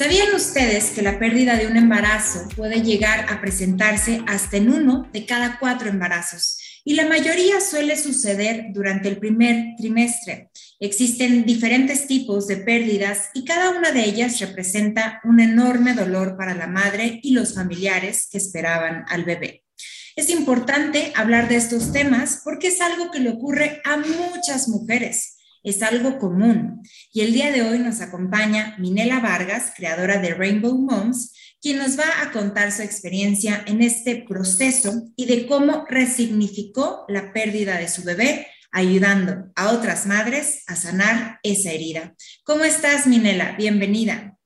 ¿Sabían ustedes que la pérdida de un embarazo puede llegar a presentarse hasta en uno de cada cuatro embarazos? Y la mayoría suele suceder durante el primer trimestre. Existen diferentes tipos de pérdidas y cada una de ellas representa un enorme dolor para la madre y los familiares que esperaban al bebé. Es importante hablar de estos temas porque es algo que le ocurre a muchas mujeres es algo común. Y el día de hoy nos acompaña Minela Vargas, creadora de Rainbow Moms, quien nos va a contar su experiencia en este proceso y de cómo resignificó la pérdida de su bebé, ayudando a otras madres a sanar esa herida. ¿Cómo estás, Minela? Bienvenida.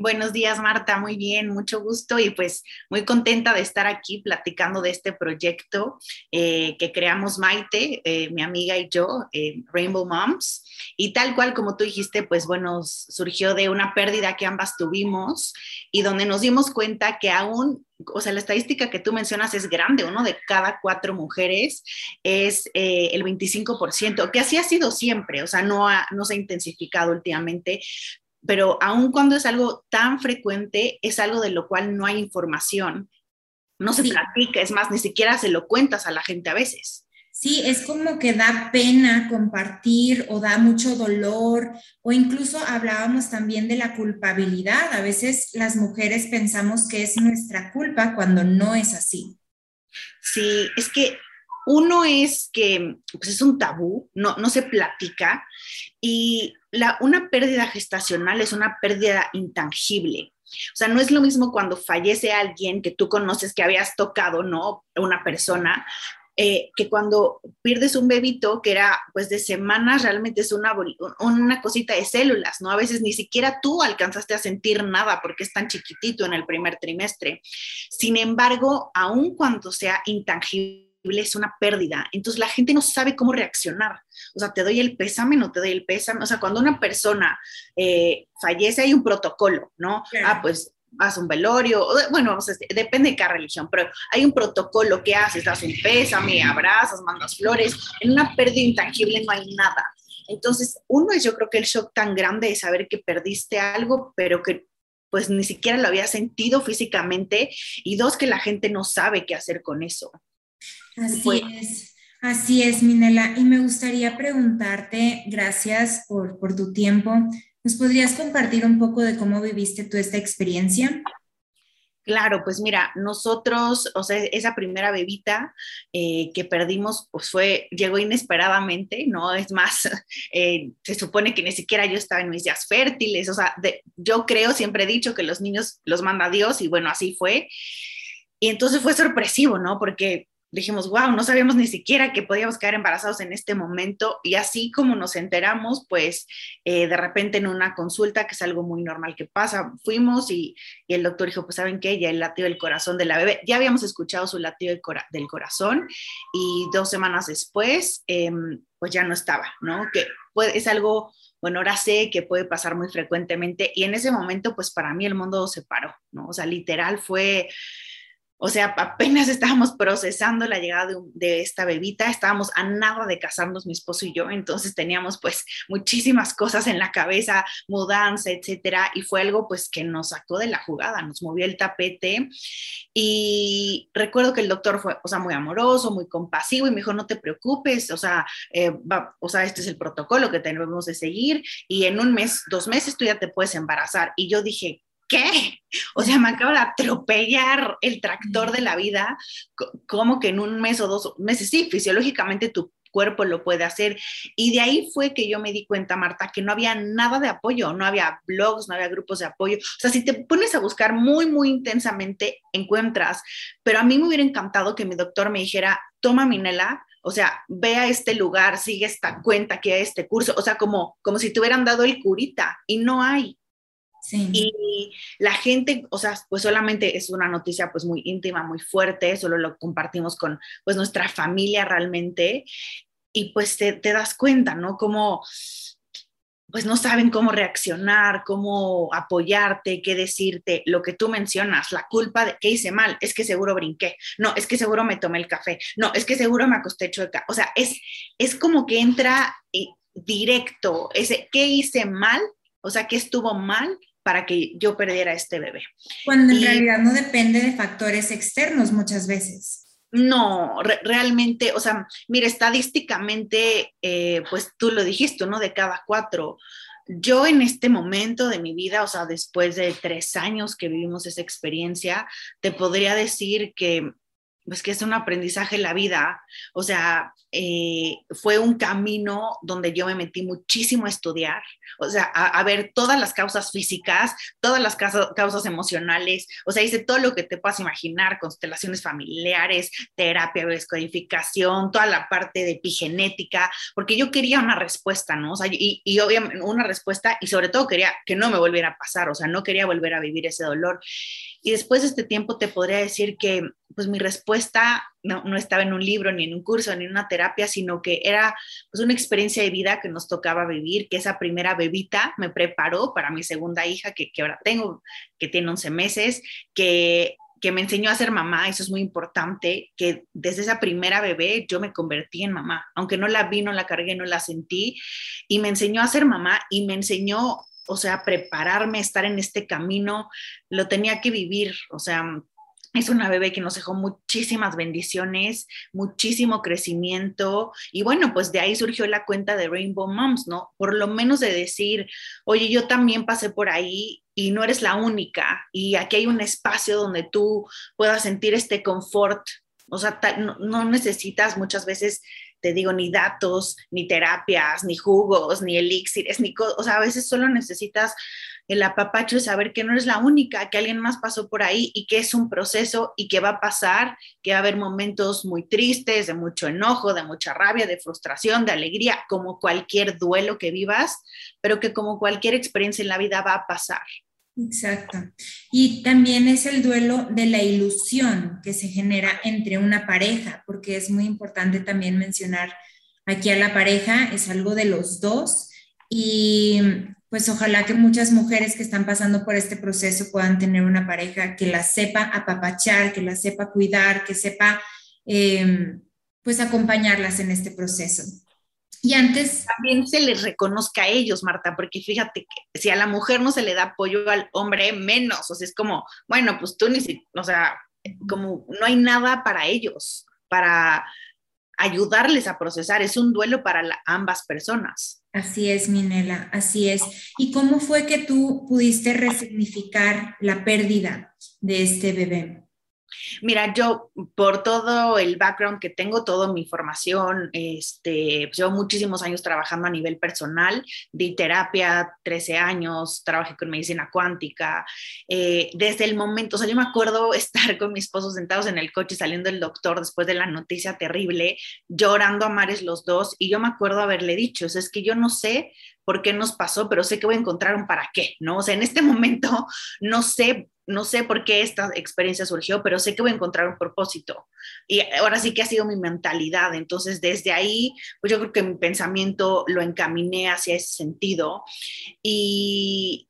Buenos días, Marta. Muy bien, mucho gusto y pues muy contenta de estar aquí platicando de este proyecto eh, que creamos Maite, eh, mi amiga y yo, eh, Rainbow Moms. Y tal cual como tú dijiste, pues bueno, surgió de una pérdida que ambas tuvimos y donde nos dimos cuenta que aún, o sea, la estadística que tú mencionas es grande, uno de cada cuatro mujeres es el 25%, que así ha sido siempre, o sea, no, no se ha intensificado últimamente, pero aun cuando es algo tan frecuente, es algo de lo cual no hay información, no se platica, es más, ni siquiera se lo cuentas a la gente a veces. Sí, es como que da pena compartir o da mucho dolor o incluso hablábamos también de la culpabilidad. A veces las mujeres pensamos que es nuestra culpa cuando no es así. Sí, es que uno es que pues es un tabú, no, no se platica y una pérdida gestacional es una pérdida intangible. O sea, no es lo mismo cuando fallece alguien que tú conoces, que habías tocado, ¿no? Una persona, eh, que cuando pierdes un bebito que era pues de semanas, realmente es una, una cosita de células, ¿no? A veces ni siquiera tú alcanzaste a sentir nada porque es tan chiquitito en el primer trimestre. Sin embargo, aun cuando sea intangible, es una pérdida. Entonces la gente no sabe cómo reaccionar. O sea, te doy el pésame, no te doy el pésame. O sea, cuando una persona eh, fallece hay un protocolo, ¿no? Ah, pues haz un velorio, bueno, depende de cada religión, pero hay un protocolo que haces, das un pésame, abrazas, mandas flores. En una pérdida intangible no hay nada. Entonces, uno es yo creo que el shock tan grande de saber que perdiste algo, pero que pues ni siquiera lo había sentido físicamente, y dos, que la gente no sabe qué hacer con eso. Así es, así es, Minela. Y me gustaría preguntarte, gracias por, por tu tiempo, ¿nos podrías compartir un poco de cómo viviste tú esta experiencia? Claro, pues mira, nosotros, o sea, esa primera bebita eh, que perdimos, pues fue, llegó inesperadamente, ¿no? Es más, eh, se supone que ni siquiera yo estaba en mis días fértiles, o sea, yo creo, siempre he dicho que los niños los manda Dios y bueno, así fue. Y entonces fue sorpresivo, ¿no? Porque dijimos, wow, no sabíamos ni siquiera que podíamos quedar embarazados en este momento. Y así como nos enteramos, pues eh, de repente en una consulta, que es algo muy normal que pasa, fuimos y, el doctor dijo, pues saben qué, ya el latido del corazón de la bebé, ya habíamos escuchado su latido del, corazón y dos semanas después, em, pues ya no estaba, ¿no? Que es algo bueno, ahora sé que puede pasar muy frecuentemente y en ese momento, pues para mí el mundo se paró, ¿no? O sea, literal fue, o sea, apenas estábamos procesando la llegada de, esta bebita, estábamos a nada de casarnos mi esposo y yo, entonces teníamos pues muchísimas cosas en la cabeza, mudanza, etcétera, y fue algo pues que nos sacó de la jugada, nos movió el tapete y recuerdo que el doctor fue, o sea, muy amoroso, muy compasivo y me dijo, no te preocupes, o sea, eh, o sea, este es el protocolo que tenemos de seguir y en un mes, dos meses tú ya te puedes embarazar. Y yo dije, ¿qué? O sea, me acaba de atropellar el tractor de la vida, como que en un mes o dos meses, sí, fisiológicamente tu cuerpo lo puede hacer. Y de ahí fue que yo me di cuenta, Marta, que no había nada de apoyo, no había blogs, no había grupos de apoyo. O sea, si te pones a buscar muy, muy intensamente, encuentras. Pero a mí me hubiera encantado que mi doctor me dijera, toma Minela, o sea, ve a este lugar, sigue esta cuenta, que este curso, o sea, como, como si te hubieran dado el curita y no hay. Y la gente, o sea, pues solamente es una noticia pues muy íntima, muy fuerte, solo lo compartimos con pues nuestra familia realmente. Y pues te, te das cuenta, ¿no? Como pues no saben cómo reaccionar, cómo apoyarte, qué decirte, lo que tú mencionas, la culpa de que hice mal, es que seguro brinqué, no, es que seguro me tomé el café, no, es que seguro me acosté chueca, o sea, es, es como que entra eh, directo ese, ¿qué hice mal? O sea, ¿qué estuvo mal para que yo perdiera este bebé. Cuando en realidad no depende de factores externos muchas veces. No, realmente, o sea, mira, estadísticamente, eh, pues tú lo dijiste, ¿no? De cada cuatro. Yo en este momento de mi vida, o sea, después de tres años que vivimos esa experiencia, te podría decir que pues que es un aprendizaje en la vida, o sea, eh, fue un camino donde yo me metí muchísimo a estudiar, o sea, a, ver todas las causas físicas, todas las causas, emocionales, o sea, hice todo lo que te puedas imaginar, constelaciones familiares, terapia, descodificación, toda la parte de epigenética, porque yo quería una respuesta, ¿no? O sea, y, y obviamente una respuesta y sobre todo quería que no me volviera a pasar, o sea, no quería volver a vivir ese dolor. Y después de este tiempo te podría decir que pues mi respuesta no, no, estaba en un libro, ni en un curso, ni en una terapia, sino que era pues una experiencia de vida que nos tocaba vivir, que esa primera bebita me preparó para mi segunda hija, que, que ahora tengo, que tiene 11 meses, que que me enseñó a ser mamá, eso es muy importante, que desde esa primera bebé yo me convertí en mamá, aunque no la vi, no la cargué, no la sentí, y me enseñó a ser mamá y me enseñó o sea, prepararme, estar en este camino, lo tenía que vivir, o sea, es una bebé que nos dejó muchísimas bendiciones, muchísimo crecimiento y bueno, pues de ahí surgió la cuenta de Rainbow Moms, ¿no? Por lo menos de decir, oye, yo también pasé por ahí y no eres la única y aquí hay un espacio donde tú puedas sentir este confort, o sea, no, necesitas muchas veces te digo, ni datos, ni terapias, ni jugos, ni elixires, ni o sea, a veces solo necesitas el apapacho de saber que no eres la única, que alguien más pasó por ahí y que es un proceso y que va a pasar, que va a haber momentos muy tristes, de mucho enojo, de mucha rabia, de frustración, de alegría, como cualquier duelo que vivas, pero que como cualquier experiencia en la vida va a pasar. Exacto. Y también es el duelo de la ilusión que se genera entre una pareja, porque es muy importante también mencionar aquí a la pareja, es algo de los dos y pues ojalá que muchas mujeres que están pasando por este proceso puedan tener una pareja que la sepa apapachar, que la sepa cuidar, que sepa em, pues acompañarlas en este proceso. Y antes... También se les reconozca a ellos, Marta, porque fíjate que si a la mujer no se le da apoyo al hombre, menos. O sea, es como, bueno, pues tú ni si, o sea, como no hay nada para ellos, para ayudarles a procesar. Es un duelo para ambas personas. Así es, Minela, así es. ¿Y cómo fue que tú pudiste resignificar la pérdida de este bebé? Mira, yo por todo el background que tengo, toda mi formación, este, pues, llevo muchísimos años trabajando a nivel personal, di terapia 13 años, trabajé con medicina cuántica, eh, desde el momento, o sea, yo me acuerdo estar con mi esposo sentados en el coche saliendo el doctor después de la noticia terrible, llorando a mares los dos, y yo me acuerdo haberle dicho, o sea, es que yo no sé por qué nos pasó, pero sé que voy a encontrar un para qué, ¿no? O sea, en este momento no sé no sé por qué esta experiencia surgió, pero sé que voy a encontrar un propósito. Y ahora sí que ha sido mi mentalidad. Entonces, desde ahí, pues yo creo que mi pensamiento lo encaminé hacia ese sentido. Y,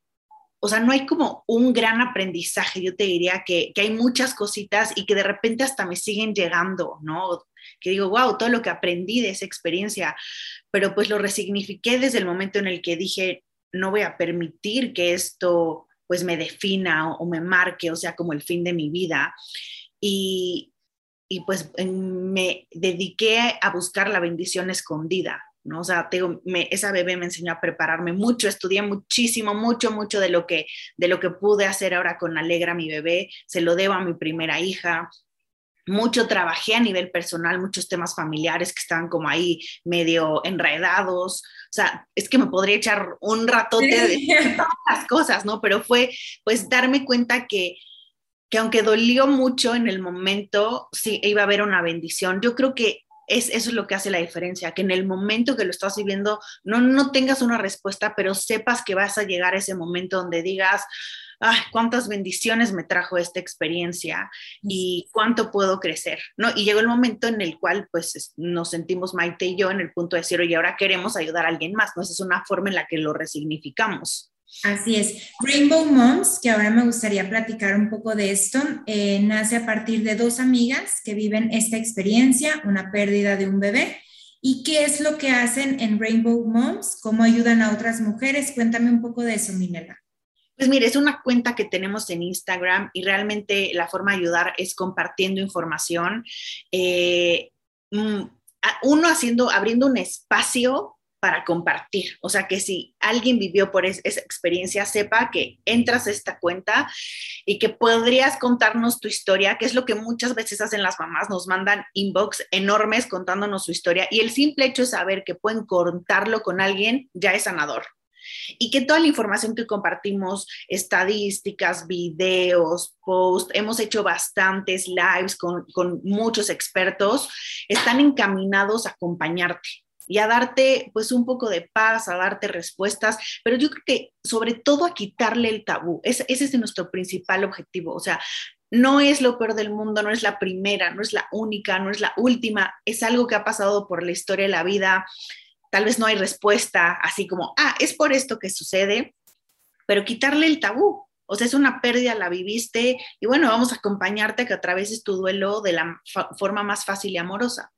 o sea, no hay como un gran aprendizaje. Yo te diría que, que hay muchas cositas y que de repente hasta me siguen llegando, ¿no? Que digo, wow, todo lo que aprendí de esa experiencia, pero pues lo resignifiqué desde el momento en el que dije, no voy a permitir que esto pues me defina o, me marque, o sea, como el fin de mi vida. Y, y pues me dediqué a buscar la bendición escondida, ¿no? O sea, tengo, me, esa bebé me enseñó a prepararme mucho, estudié muchísimo, mucho, mucho de lo que, de lo que pude hacer ahora con Alegra, mi bebé, se lo debo a mi primera hija, mucho trabajé a nivel personal, muchos temas familiares que estaban como ahí medio enredados. O sea, es que me podría echar un ratote de todas las cosas, ¿no? Pero fue pues darme cuenta que, que aunque dolió mucho en el momento, sí iba a haber una bendición. Yo creo que es, eso es lo que hace la diferencia, que en el momento que lo estás viviendo no, no tengas una respuesta, pero sepas que vas a llegar a ese momento donde digas, ay, cuántas bendiciones me trajo esta experiencia y cuánto puedo crecer, ¿no? Y llegó el momento en el cual, pues, nos sentimos Maite y yo en el punto de decir, oye, ahora queremos ayudar a alguien más, ¿no? Esa es una forma en la que lo resignificamos. Así es. Rainbow Moms, que ahora me gustaría platicar un poco de esto, eh, nace a partir de dos amigas que viven esta experiencia, una pérdida de un bebé. ¿Y qué es lo que hacen en Rainbow Moms? ¿Cómo ayudan a otras mujeres? Cuéntame un poco de eso, Minela. Pues mire, es una cuenta que tenemos en Instagram y realmente la forma de ayudar es compartiendo información. Eh, mm, uno haciendo, abriendo un espacio para compartir. O sea, que si alguien vivió por esa experiencia, sepa que entras a esta cuenta y que podrías contarnos tu historia, que es lo que muchas veces hacen las mamás, nos mandan inbox enormes contándonos su historia y el simple hecho de saber que pueden contarlo con alguien ya es sanador. Y que toda la información que compartimos, estadísticas, videos, posts, hemos hecho bastantes lives con, con muchos expertos, están encaminados a acompañarte y a darte pues un poco de paz, a darte respuestas, pero yo creo que sobre todo a quitarle el tabú. ese es nuestro principal objetivo. O sea, no es lo peor del mundo, no es la primera, no es la única, no es la última, es algo que ha pasado por la historia de la vida. Tal vez no hay respuesta así como, ah, es por esto que sucede, pero quitarle el tabú. O sea, es una pérdida, la viviste y bueno, vamos a acompañarte a que atraveses tu duelo de la forma más fácil y amorosa.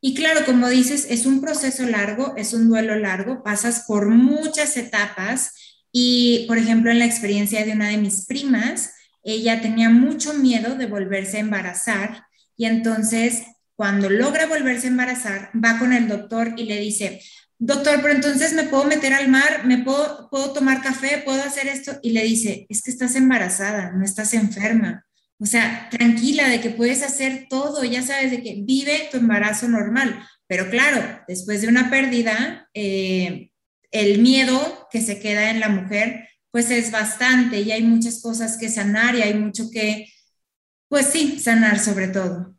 Y claro, como dices, es un proceso largo, es un duelo largo, pasas por muchas etapas y, por ejemplo, en la experiencia de una de mis primas, ella tenía mucho miedo de volverse a embarazar y entonces cuando logra volverse a embarazar, va con el doctor y le dice, doctor, pero entonces me puedo meter al mar, me puedo, puedo tomar café, puedo hacer esto. Y le dice, es que estás embarazada, no estás enferma. O sea, tranquila de que puedes hacer todo, ya sabes, de que vive tu embarazo normal. Pero claro, después de una pérdida, eh, el miedo que se queda en la mujer, pues es bastante y hay muchas cosas que sanar y hay mucho que, pues sí, sanar sobre todo.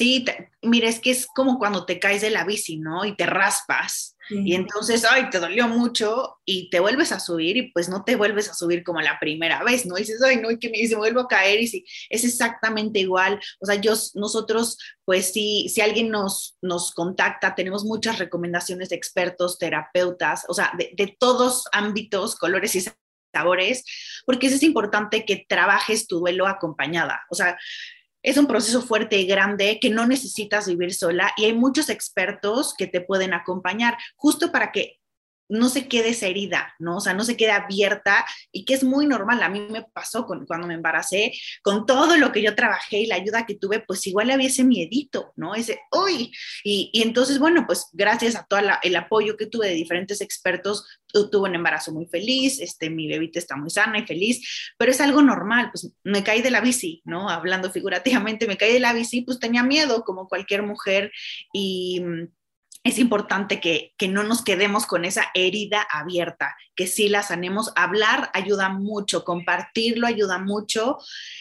Sí, mira, es que es como cuando te caes de la bici, ¿no? Y te raspas. Y entonces, ay, te dolió mucho y te vuelves a subir y pues no te vuelves a subir como la primera vez, ¿no? Y dices, ay, no, y que me dice, vuelvo a caer y sí, es exactamente igual. O sea, yo, nosotros, pues sí, si alguien nos, nos contacta, tenemos muchas recomendaciones de expertos, terapeutas, o sea, de, de todos ámbitos, colores y sabores, porque es importante que trabajes tu duelo acompañada. O sea, es un proceso fuerte y grande que no necesitas vivir sola y hay muchos expertos que te pueden acompañar justo para que no se quede esa herida, ¿no? O sea, no se quede abierta y que es muy normal. A mí me pasó con, cuando me embaracé, con todo lo que yo trabajé y la ayuda que tuve, pues igual había ese miedito, ¿no? Ese, uy, y, entonces, bueno, pues gracias a todo el apoyo que tuve de diferentes expertos, tuve un embarazo muy feliz, este, mi bebita está muy sana y feliz, pero es algo normal, pues me caí de la bici, ¿no? Hablando figurativamente, me caí de la bici, pues tenía miedo como cualquier mujer y es importante que, no nos quedemos con esa herida abierta, que sí la sanemos. Hablar ayuda mucho, compartirlo ayuda mucho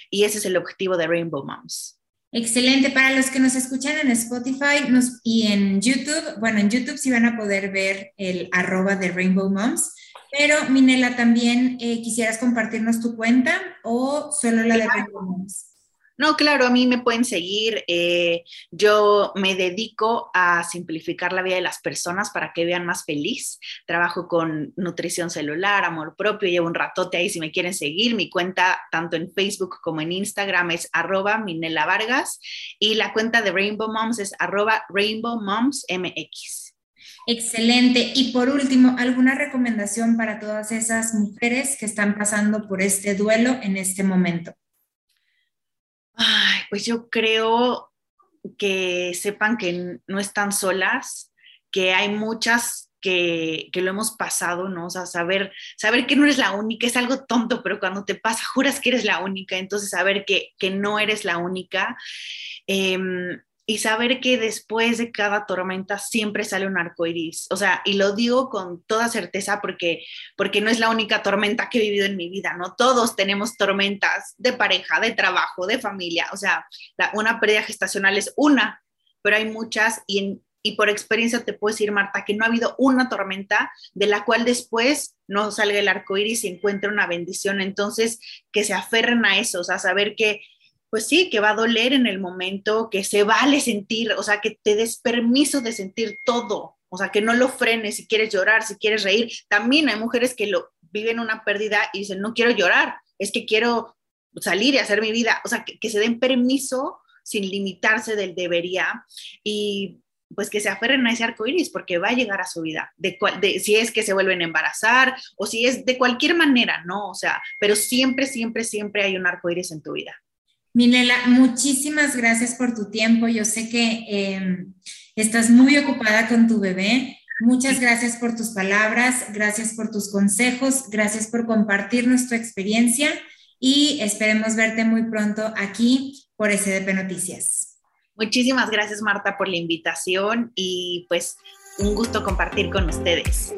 y ese es el objetivo de Rainbow Moms. Excelente. Para los que nos escuchan en Spotify y en YouTube, bueno, en YouTube sí van a poder ver el arroba de Rainbow Moms, pero Minela, también eh, quisieras compartirnos tu cuenta o solo la de Rainbow Moms. No, claro, a mí me pueden seguir. Eh, yo me dedico a simplificar la vida de las personas para que vean más feliz. Trabajo con nutrición celular, amor propio, llevo un ratote ahí si me quieren seguir. Mi cuenta tanto en Facebook como en Instagram es arroba Minela Vargas y la cuenta de Rainbow Moms es arroba Rainbow MX. Excelente. Y por último, ¿alguna recomendación para todas esas mujeres que están pasando por este duelo en este momento? Pues yo creo que sepan que no están solas, que hay muchas que, lo hemos pasado, ¿no? O sea, saber, saber que no eres la única es algo tonto, pero cuando te pasa, juras que eres la única, entonces saber que, que no eres la única. Em, y saber que después de cada tormenta siempre sale un arco iris. O sea, y lo digo con toda certeza porque, porque no es la única tormenta que he vivido en mi vida, ¿no? Todos tenemos tormentas de pareja, de trabajo, de familia. O sea, una pérdida gestacional es una, pero hay muchas y, y por experiencia te puedo decir, Marta, que no ha habido una tormenta de la cual después no salga el arco iris y encuentre una bendición. Entonces, que se aferren a eso, o sea, saber que pues sí, que va a doler en el momento, que se vale sentir, o sea, que te des permiso de sentir todo, o sea, que no lo frenes si quieres llorar, si quieres reír. También hay mujeres que lo viven una pérdida y dicen, no quiero llorar, es que quiero salir y hacer mi vida, o sea, que, se den permiso sin limitarse del debería. Y, pues que se aferren a ese arco iris porque va a llegar a su vida, de, de, si es que se vuelven a embarazar o si es de cualquier manera, ¿no? O sea, pero siempre, siempre, siempre hay un arco iris en tu vida. Minela, muchísimas gracias por tu tiempo. Yo sé que em, estás muy ocupada con tu bebé. Muchas gracias por tus palabras, gracias por tus consejos, gracias por compartir nuestra experiencia y esperemos verte muy pronto aquí por SDP Noticias. Muchísimas gracias Marta por la invitación y pues un gusto compartir con ustedes.